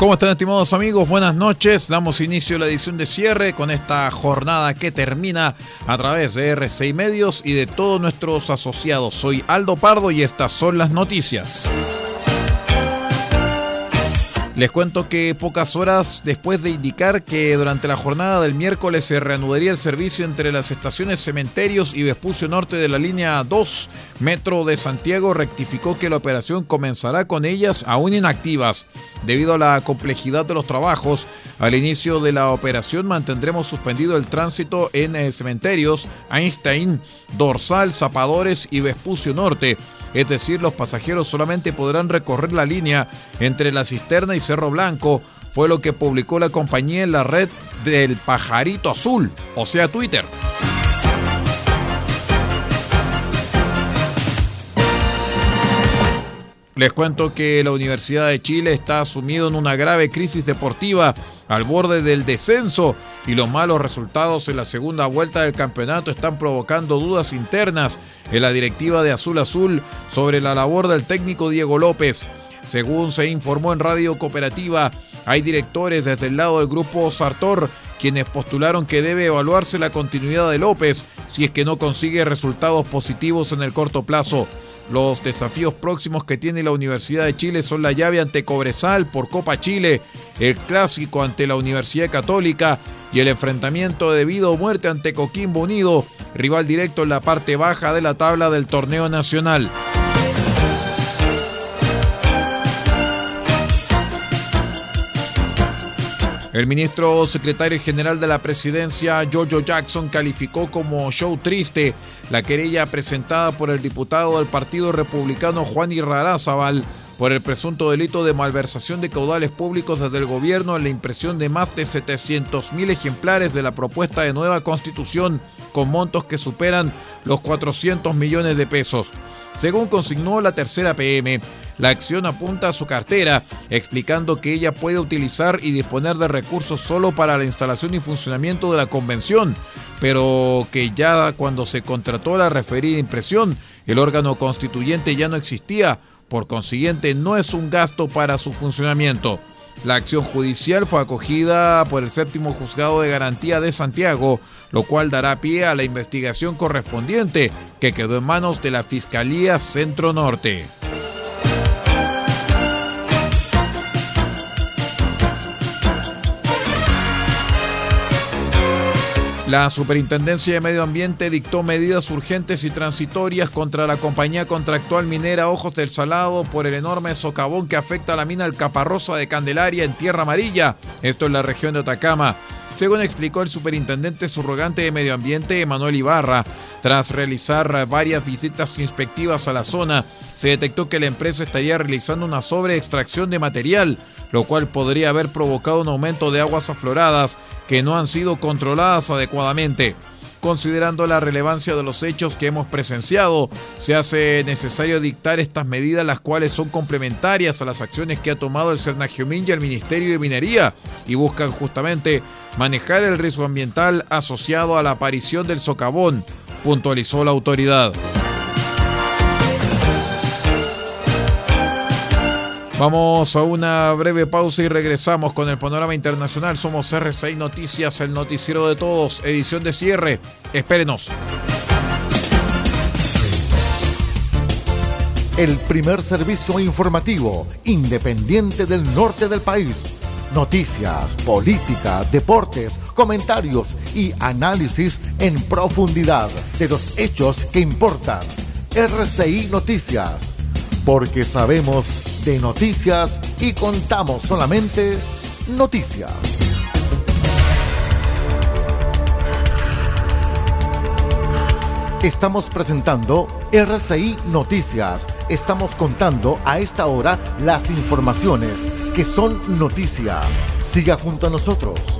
¿Cómo están estimados amigos? Buenas noches. Damos inicio a la edición de cierre con esta jornada que termina a través de RCI Medios y de todos nuestros asociados. Soy Aldo Pardo y estas son las noticias. Les cuento que pocas horas después de indicar que durante la jornada del miércoles se reanudaría el servicio entre las estaciones Cementerios y Vespucio Norte de la línea 2 Metro de Santiago, rectificó que la operación comenzará con ellas aún inactivas. Debido a la complejidad de los trabajos, al inicio de la operación mantendremos suspendido el tránsito en eh, Cementerios, Einstein, Dorsal, Zapadores y Vespucio Norte es decir, los pasajeros solamente podrán recorrer la línea entre la cisterna y Cerro Blanco, fue lo que publicó la compañía en la red del pajarito azul, o sea Twitter. Les cuento que la Universidad de Chile está sumido en una grave crisis deportiva al borde del descenso y los malos resultados en la segunda vuelta del campeonato están provocando dudas internas en la directiva de Azul Azul sobre la labor del técnico Diego López. Según se informó en Radio Cooperativa, hay directores desde el lado del grupo Sartor quienes postularon que debe evaluarse la continuidad de López si es que no consigue resultados positivos en el corto plazo. Los desafíos próximos que tiene la Universidad de Chile son la llave ante Cobresal por Copa Chile, el clásico ante la Universidad Católica y el enfrentamiento de vida o muerte ante Coquimbo Unido, rival directo en la parte baja de la tabla del torneo nacional. El ministro secretario general de la presidencia, Giorgio Jackson, calificó como show triste la querella presentada por el diputado del Partido Republicano Juan Irrarázaval por el presunto delito de malversación de caudales públicos desde el gobierno en la impresión de más de 700.000 ejemplares de la propuesta de nueva constitución con montos que superan los 400 millones de pesos. Según consignó la tercera PM, la acción apunta a su cartera, explicando que ella puede utilizar y disponer de recursos solo para la instalación y funcionamiento de la convención, pero que ya cuando se contrató la referida impresión, el órgano constituyente ya no existía, por consiguiente no es un gasto para su funcionamiento. La acción judicial fue acogida por el séptimo juzgado de garantía de Santiago, lo cual dará pie a la investigación correspondiente que quedó en manos de la Fiscalía Centro Norte. La Superintendencia de Medio Ambiente dictó medidas urgentes y transitorias contra la compañía contractual minera Ojos del Salado por el enorme socavón que afecta a la mina Alcaparrosa de Candelaria en Tierra Amarilla, esto en la región de Atacama. Según explicó el superintendente subrogante de Medio Ambiente, Emanuel Ibarra, tras realizar varias visitas inspectivas a la zona, se detectó que la empresa estaría realizando una sobreextracción de material, lo cual podría haber provocado un aumento de aguas afloradas que no han sido controladas adecuadamente. Considerando la relevancia de los hechos que hemos presenciado, se hace necesario dictar estas medidas, las cuales son complementarias a las acciones que ha tomado el Cernagiomín y el Ministerio de Minería y buscan justamente manejar el riesgo ambiental asociado a la aparición del socavón, puntualizó la autoridad. Vamos a una breve pausa y regresamos con el panorama internacional. Somos R6 Noticias, el noticiero de todos, edición de cierre. Espérenos. El primer servicio informativo independiente del norte del país. Noticias, política, deportes, comentarios y análisis en profundidad de los hechos que importan. RCI Noticias. Porque sabemos de noticias y contamos solamente noticias. Estamos presentando RCI Noticias. Estamos contando a esta hora las informaciones que son noticia. Siga junto a nosotros.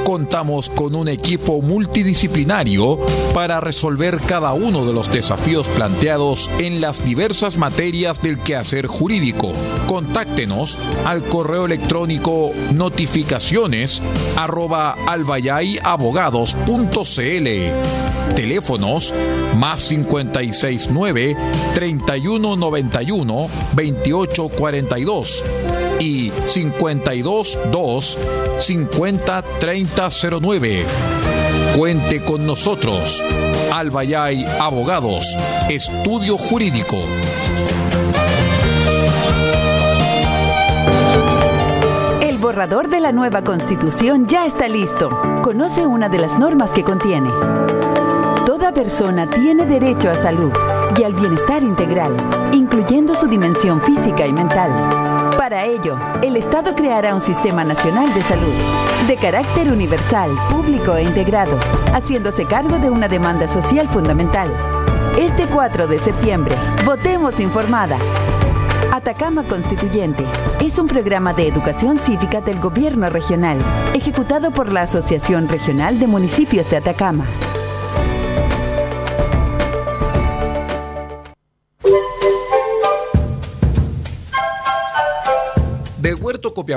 Contamos con un equipo multidisciplinario para resolver cada uno de los desafíos planteados en las diversas materias del quehacer jurídico. Contáctenos al correo electrónico notificaciones arroba. Teléfonos más 569 3191 2842 y 522 50 3009. Cuente con nosotros. Albayay Abogados, Estudio Jurídico. El borrador de la nueva constitución ya está listo. Conoce una de las normas que contiene. Toda persona tiene derecho a salud y al bienestar integral, incluyendo su dimensión física y mental. Para ello, el Estado creará un sistema nacional de salud, de carácter universal, público e integrado, haciéndose cargo de una demanda social fundamental. Este 4 de septiembre, votemos informadas. Atacama Constituyente es un programa de educación cívica del gobierno regional, ejecutado por la Asociación Regional de Municipios de Atacama.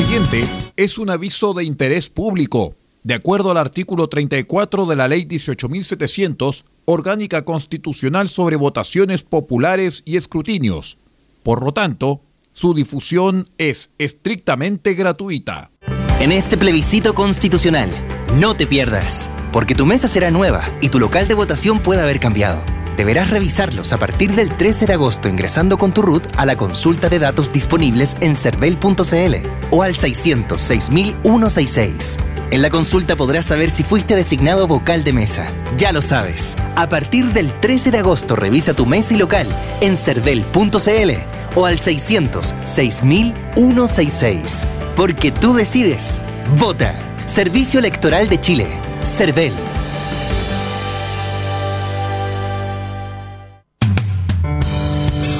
Siguiente es un aviso de interés público. De acuerdo al artículo 34 de la Ley 18.700, Orgánica Constitucional sobre Votaciones Populares y Escrutinios. Por lo tanto, su difusión es estrictamente gratuita. En este plebiscito constitucional, no te pierdas, porque tu mesa será nueva y tu local de votación puede haber cambiado. Deberás revisarlos a partir del 13 de agosto ingresando con tu RUT a la consulta de datos disponibles en cervel.cl o al 606.166. En la consulta podrás saber si fuiste designado vocal de mesa. Ya lo sabes. A partir del 13 de agosto revisa tu mesa y local en cervel.cl o al 606.166. Porque tú decides. Vota. Servicio Electoral de Chile. CERVEL.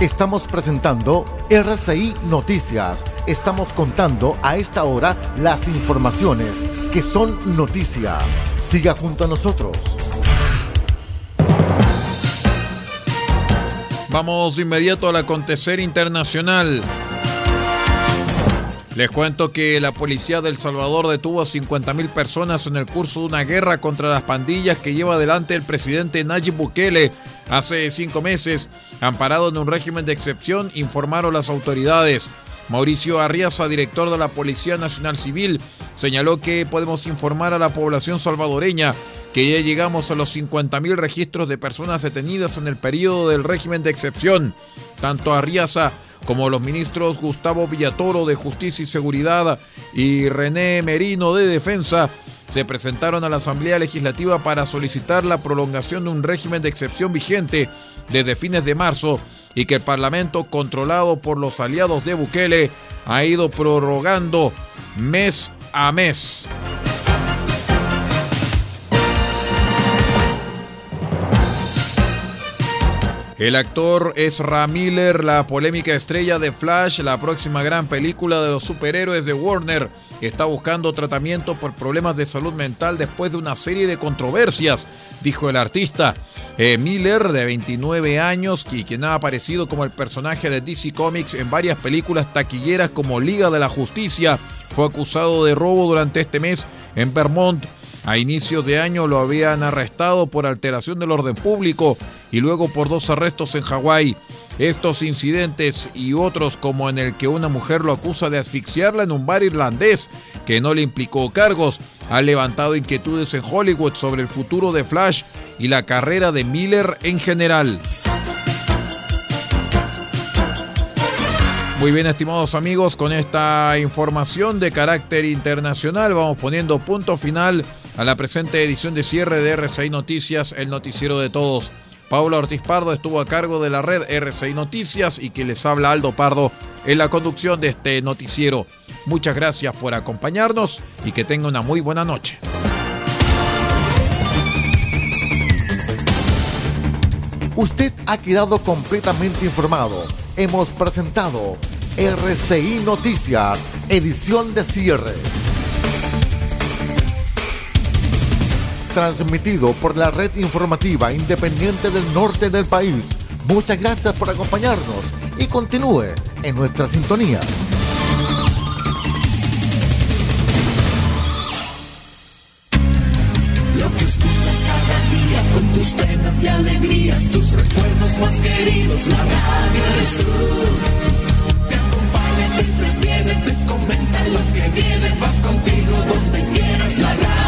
Estamos presentando RCI Noticias. Estamos contando a esta hora las informaciones que son noticia. Siga junto a nosotros. Vamos de inmediato al acontecer internacional. Les cuento que la policía de Salvador detuvo a 50.000 personas en el curso de una guerra contra las pandillas que lleva adelante el presidente Nayib Bukele hace cinco meses, amparado en un régimen de excepción, informaron las autoridades. Mauricio Arriaza, director de la Policía Nacional Civil, señaló que podemos informar a la población salvadoreña que ya llegamos a los 50.000 registros de personas detenidas en el periodo del régimen de excepción. Tanto Arriaza como los ministros Gustavo Villatoro de Justicia y Seguridad y René Merino de Defensa se presentaron a la Asamblea Legislativa para solicitar la prolongación de un régimen de excepción vigente desde fines de marzo y que el Parlamento, controlado por los aliados de Bukele, ha ido prorrogando mes a mes. El actor Ezra Miller, la polémica estrella de Flash, la próxima gran película de los superhéroes de Warner, está buscando tratamiento por problemas de salud mental después de una serie de controversias, dijo el artista. Eh, Miller, de 29 años, y quien ha aparecido como el personaje de DC Comics en varias películas taquilleras como Liga de la Justicia, fue acusado de robo durante este mes en Vermont. A inicios de año lo habían arrestado por alteración del orden público y luego por dos arrestos en Hawái. Estos incidentes y otros como en el que una mujer lo acusa de asfixiarla en un bar irlandés que no le implicó cargos, han levantado inquietudes en Hollywood sobre el futuro de Flash y la carrera de Miller en general. Muy bien, estimados amigos, con esta información de carácter internacional vamos poniendo punto final a la presente edición de cierre de RCI Noticias, el noticiero de todos. Paula Ortiz Pardo estuvo a cargo de la red RCI Noticias y que les habla Aldo Pardo en la conducción de este noticiero. Muchas gracias por acompañarnos y que tenga una muy buena noche. Usted ha quedado completamente informado. Hemos presentado RCI Noticias, edición de cierre. Transmitido por la red informativa independiente del norte del país Muchas gracias por acompañarnos y continúe en nuestra sintonía. Lo que escuchas cada día con tus penas y alegrías, tus recuerdos más queridos, la radio eres tú. Te acompaña, te entretiene, te comenta lo que viene, va contigo donde quieras, la radio